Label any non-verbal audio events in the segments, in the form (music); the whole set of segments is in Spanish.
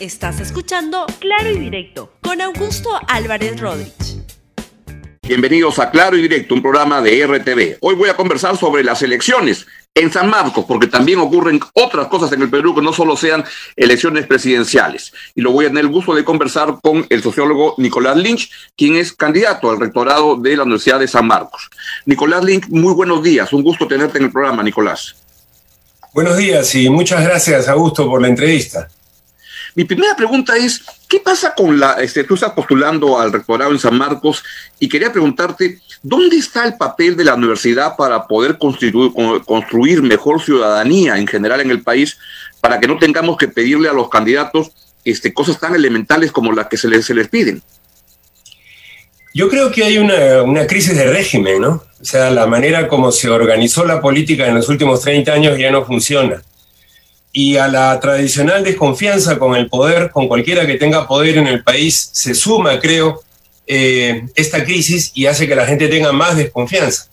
Estás escuchando Claro y Directo con Augusto Álvarez Rodríguez. Bienvenidos a Claro y Directo, un programa de RTV. Hoy voy a conversar sobre las elecciones en San Marcos, porque también ocurren otras cosas en el Perú que no solo sean elecciones presidenciales. Y lo voy a tener el gusto de conversar con el sociólogo Nicolás Lynch, quien es candidato al rectorado de la Universidad de San Marcos. Nicolás Lynch, muy buenos días. Un gusto tenerte en el programa, Nicolás. Buenos días y muchas gracias, Augusto, por la entrevista. Mi primera pregunta es, ¿qué pasa con la, este, tú estás postulando al rectorado en San Marcos y quería preguntarte, ¿dónde está el papel de la universidad para poder construir, construir mejor ciudadanía en general en el país para que no tengamos que pedirle a los candidatos este, cosas tan elementales como las que se les, piden? Yo creo que hay una, una, crisis de régimen, ¿no? O sea, la manera como se organizó la política en los últimos 30 años ya no funciona y a la tradicional desconfianza con el poder, con cualquiera que tenga poder en el país, se suma, creo, eh, esta crisis y hace que la gente tenga más desconfianza.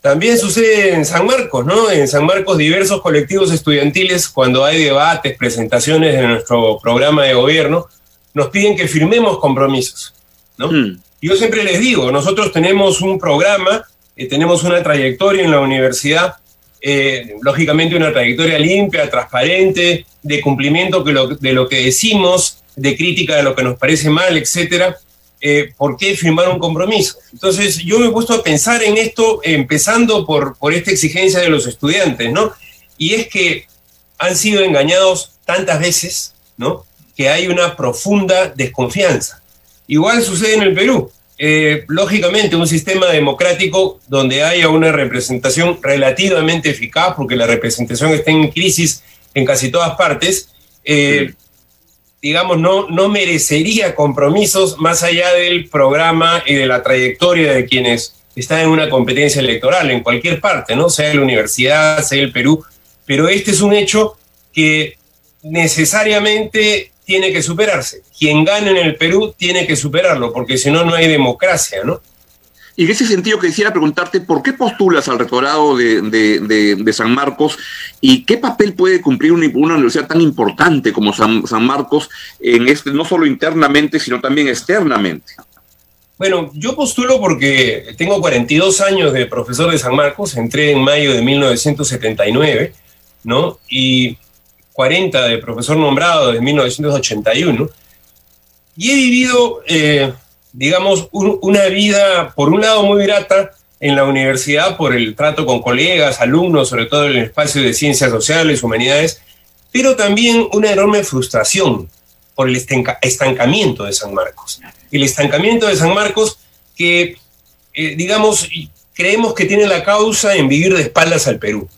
También sucede en San Marcos, ¿no? En San Marcos diversos colectivos estudiantiles, cuando hay debates, presentaciones de nuestro programa de gobierno, nos piden que firmemos compromisos, ¿no? Hmm. Yo siempre les digo, nosotros tenemos un programa, eh, tenemos una trayectoria en la universidad eh, lógicamente una trayectoria limpia, transparente, de cumplimiento de lo, que decimos, de crítica de lo que nos parece mal, etcétera. Eh, ¿Por qué firmar un compromiso? Entonces, yo me he puesto a pensar en esto, empezando por, por esta exigencia de los estudiantes, ¿no? Y es que han sido engañados tantas veces, ¿no? Que hay una profunda desconfianza. Igual sucede en el Perú. Eh, lógicamente, un sistema democrático donde haya una representación relativamente eficaz, porque la representación está en crisis en casi todas partes, eh, digamos, no, no merecería compromisos más allá del programa y de la trayectoria de quienes están en una competencia electoral en cualquier parte, ¿no? Sea la universidad, sea el Perú, pero este es un hecho que necesariamente tiene que superarse. Quien gane en el Perú tiene que superarlo, porque si no, no hay democracia, ¿no? Y en ese sentido quisiera preguntarte, ¿por qué postulas al rectorado de, San Marcos y qué papel puede cumplir una, universidad tan importante como San, Marcos, en este, no solo internamente, sino también externamente? Bueno, yo postulo porque tengo 42 años de profesor de San Marcos, entré en mayo de 1979, ¿no? Y 40 de profesor nombrado desde 1981, y he vivido, eh, digamos, una vida, por un lado, muy grata en la universidad por el trato con colegas, alumnos, sobre todo en el espacio de ciencias sociales, humanidades, pero también una enorme frustración por el estancamiento de San Marcos. El estancamiento de San Marcos que, eh, digamos, creemos que tiene la causa en vivir de espaldas al Perú.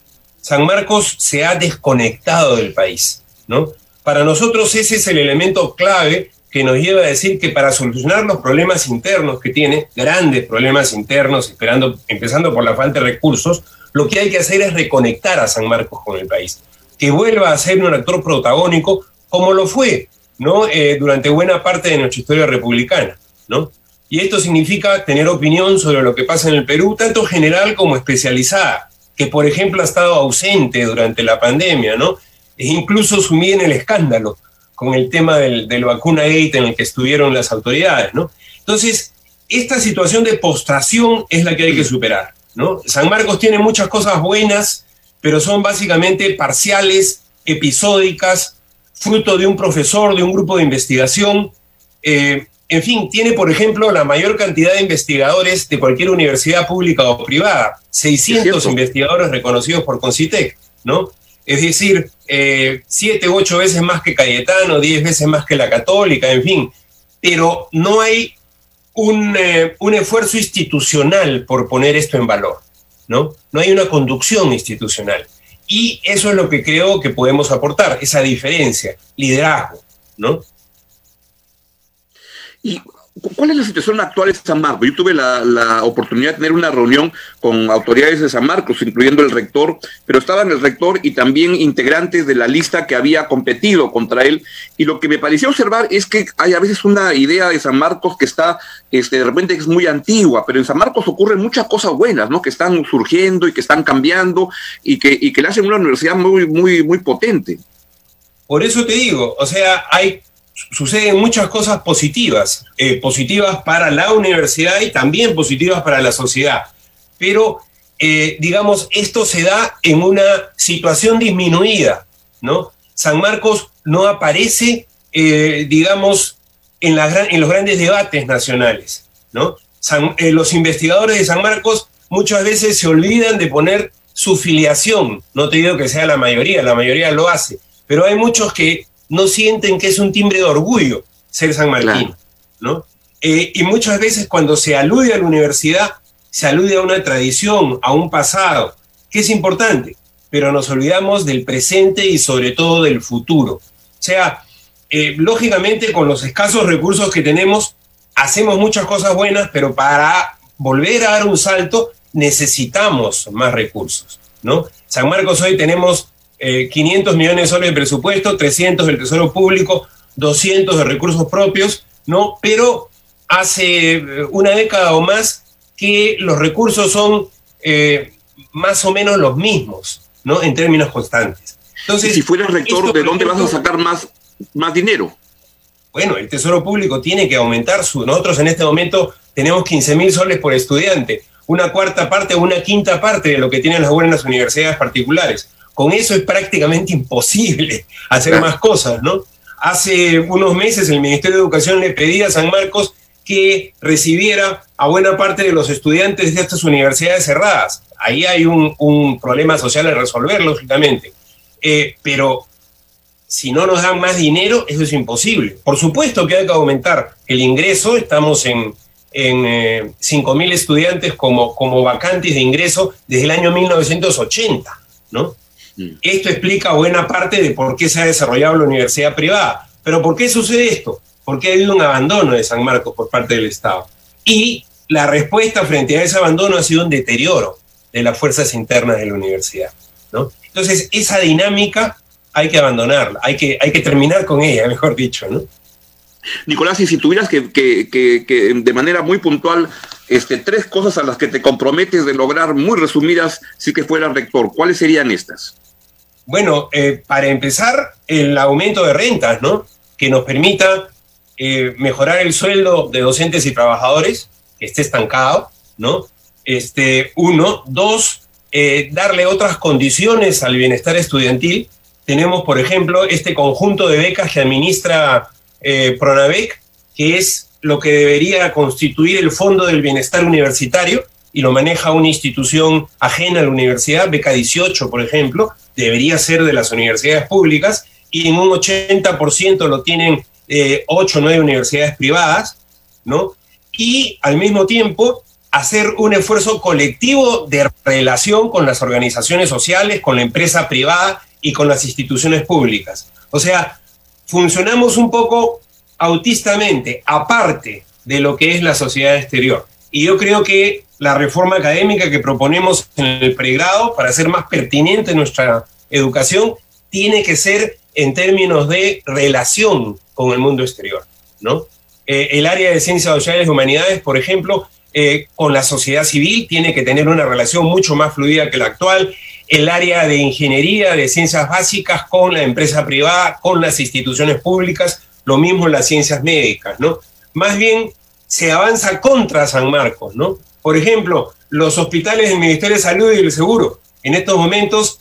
San Marcos se ha desconectado del país, ¿no? Para nosotros ese es el elemento clave que nos lleva a decir que para solucionar los problemas internos que tiene, grandes problemas internos, esperando, empezando por la falta de recursos, lo que hay que hacer es reconectar a San Marcos con el país, que vuelva a ser un actor protagónico como lo fue ¿no? Eh, durante buena parte de nuestra historia republicana. ¿no? Y esto significa tener opinión sobre lo que pasa en el Perú, tanto general como especializada que por ejemplo ha estado ausente durante la pandemia, ¿no? E incluso sumida en el escándalo con el tema del, del vacuna gate en el que estuvieron las autoridades, ¿no? Entonces, esta situación de postración es la que hay que superar, ¿no? San Marcos tiene muchas cosas buenas, pero son básicamente parciales, episódicas, fruto de un profesor, de un grupo de investigación, eh, en fin, tiene, por ejemplo, la mayor cantidad de investigadores de cualquier universidad pública o privada, 600 investigadores reconocidos por Concitec, ¿no? Es decir, eh, siete u ocho veces más que Cayetano, diez veces más que la Católica, en fin. Pero no hay un, eh, un esfuerzo institucional por poner esto en valor, ¿no? No hay una conducción institucional. Y eso es lo que creo que podemos aportar, esa diferencia, liderazgo, ¿no? ¿Y cuál es la situación actual de San Marcos? Yo tuve la, oportunidad de tener una reunión con autoridades de San Marcos, incluyendo el rector, pero estaban el rector y también integrantes de la lista que había competido contra él. Y lo que me pareció observar es que hay a veces una idea de San Marcos que está, este, de repente es muy antigua, pero en San Marcos ocurren muchas cosas buenas, ¿no? Que están surgiendo y que están cambiando y que, y que le hacen una universidad muy, muy, muy potente. Por eso te digo, o sea, hay suceden muchas cosas positivas, eh, positivas para la universidad y también positivas para la sociedad. Pero, eh, digamos, esto se da en una situación disminuida, ¿no? San Marcos no aparece, eh, digamos, en, los grandes debates nacionales, ¿no? los investigadores de San Marcos muchas veces se olvidan de poner su filiación. No te digo que sea la mayoría, la mayoría lo hace, pero hay muchos que no sienten que es un timbre de orgullo ser San Martín, ¿no? Eh, y muchas veces cuando se alude a la universidad, se alude a una tradición, a un pasado, que es importante, pero nos olvidamos del presente y sobre todo del futuro. O sea, eh, lógicamente con los escasos recursos que tenemos, hacemos muchas cosas buenas, pero para volver a dar un salto necesitamos más recursos, ¿no? San Marcos hoy tenemos 500 eh, millones de soles de presupuesto, 300 del Tesoro Público, 200 de recursos propios, ¿no? Pero hace eh, una década o más que los recursos son eh, más o menos los mismos, ¿no? En términos constantes. Entonces, si fueras rector, ¿de dónde vas a sacar más, más dinero? Bueno, el Tesoro Público tiene que aumentar su... Nosotros en este momento tenemos 15 mil soles por estudiante, una cuarta parte o una quinta parte de lo que tienen las buenas universidades particulares. Con eso es prácticamente imposible (laughs) hacer más cosas, ¿no? Hace unos meses el Ministerio de Educación le pedía a San Marcos que recibiera a buena parte de los estudiantes de estas universidades cerradas. Ahí hay un, problema social a resolver, lógicamente. Eh, pero si no nos dan más dinero, eso es imposible. Por supuesto que hay que aumentar el ingreso, estamos en, en eh, 5.000 estudiantes como, como vacantes de ingreso desde el año 1980, ¿no? Mm. Esto explica buena parte de por qué se ha desarrollado la universidad privada. Pero ¿por qué sucede esto? Porque ha habido un abandono de San Marcos por parte del Estado. Y la respuesta frente a ese abandono ha sido un deterioro de las fuerzas internas de la universidad. ¿no? Entonces, esa dinámica hay que abandonarla, hay que, hay que terminar con ella, (laughs) mejor dicho. ¿no? Nicolás, y si tuvieras que, de manera muy puntual este, tres cosas a las que te comprometes de lograr, muy resumidas, si que fueras rector, ¿cuáles serían estas? Bueno, eh, para empezar, el aumento de rentas, ¿no? Que nos permita eh, mejorar el sueldo de docentes y trabajadores, que esté estancado, ¿no? Este, uno. Dos, eh, darle otras condiciones al bienestar estudiantil. Tenemos, por ejemplo, este conjunto de becas que administra Pronavec, que es lo que debería constituir el Fondo del Bienestar Universitario, y lo maneja una institución ajena a la universidad, Beca 18, por ejemplo, debería ser de las universidades públicas, y en un 80% lo tienen eh, 8 o 9 universidades privadas, ¿no? Y al mismo tiempo hacer un esfuerzo colectivo de relación con las organizaciones sociales, con la empresa privada y con las instituciones públicas. O sea, funcionamos un poco autistamente, aparte de lo que es la sociedad exterior. Y yo creo que la reforma académica que proponemos en el pregrado para hacer más pertinente nuestra educación tiene que ser en términos de relación con el mundo exterior, ¿no? Eh, el área de ciencias sociales y humanidades, por ejemplo, eh, con la sociedad civil tiene que tener una relación mucho más fluida que la actual. El área de ingeniería, de ciencias básicas con la empresa privada, con las instituciones públicas, lo mismo en las ciencias médicas, ¿no? Más bien se avanza contra San Marcos, ¿no? Por ejemplo, los hospitales del Ministerio de Salud y del Seguro, en estos momentos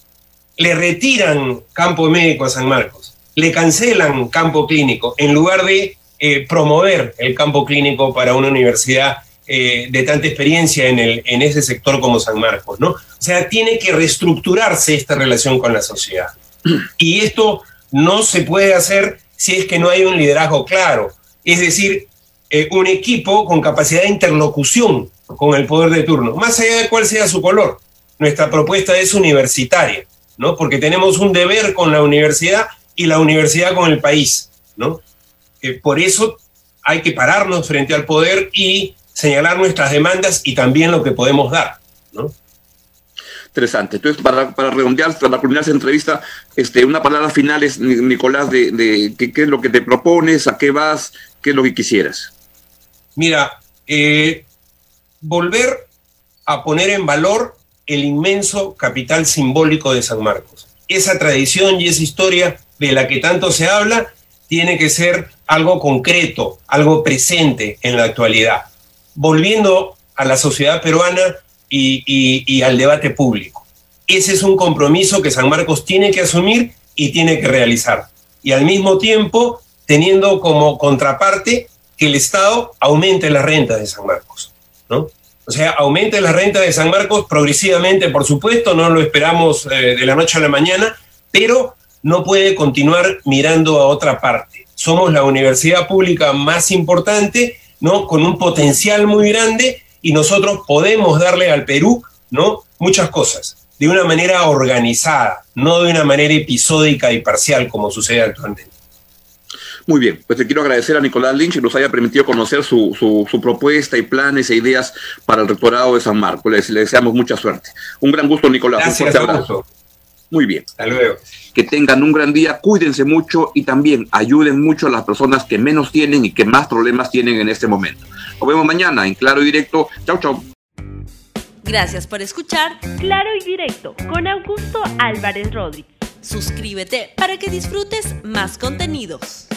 le retiran campo médico a San Marcos, le cancelan campo clínico, en lugar de eh, promover el campo clínico para una universidad eh, de tanta experiencia en, el, en ese sector como San Marcos, ¿no? O sea, tiene que reestructurarse esta relación con la sociedad. Y esto no se puede hacer si es que no hay un liderazgo claro. Es decir, eh, un equipo con capacidad de interlocución con el poder de turno, más allá de cuál sea su color. Nuestra propuesta es universitaria, ¿no? Porque tenemos un deber con la universidad y la universidad con el país, ¿no? Eh, por eso hay que pararnos frente al poder y señalar nuestras demandas y también lo que podemos dar, ¿no? interesante. Entonces, para, para redondear, para culminar esa entrevista, este, una palabra final es, Nicolás, de, de qué, es lo que te propones, a qué vas, qué es lo que quisieras. Mira, eh, volver a poner en valor el inmenso capital simbólico de San Marcos. Esa tradición y esa historia de la que tanto se habla tiene que ser algo concreto, algo presente en la actualidad, volviendo a la sociedad peruana y, al debate público. Ese es un compromiso que San Marcos tiene que asumir y tiene que realizar. Y al mismo tiempo teniendo como contraparte que el Estado aumente la renta de San Marcos, O sea, aumente la renta de San Marcos progresivamente, por supuesto, no lo esperamos eh, de la noche a la mañana, pero no puede continuar mirando a otra parte. Somos la universidad pública más importante, ¿no? Con un potencial muy grande y nosotros podemos darle al Perú, ¿no? Muchas cosas, de una manera organizada, no de una manera episódica y parcial como sucede actualmente. Muy bien, pues te quiero agradecer a Nicolás Lynch que nos haya permitido conocer su, su, propuesta y planes e ideas para el rectorado de San Marcos. Le, deseamos mucha suerte. Un gran gusto, Nicolás. Gracias, un abrazo. Muy bien. Hasta luego. Que tengan un gran día, cuídense mucho y también ayuden mucho a las personas que menos tienen y que más problemas tienen en este momento. Nos vemos mañana en Claro y Directo. Chau, chau. Gracias por escuchar Claro y Directo con Augusto Álvarez Rodríguez. Suscríbete para que disfrutes más contenidos.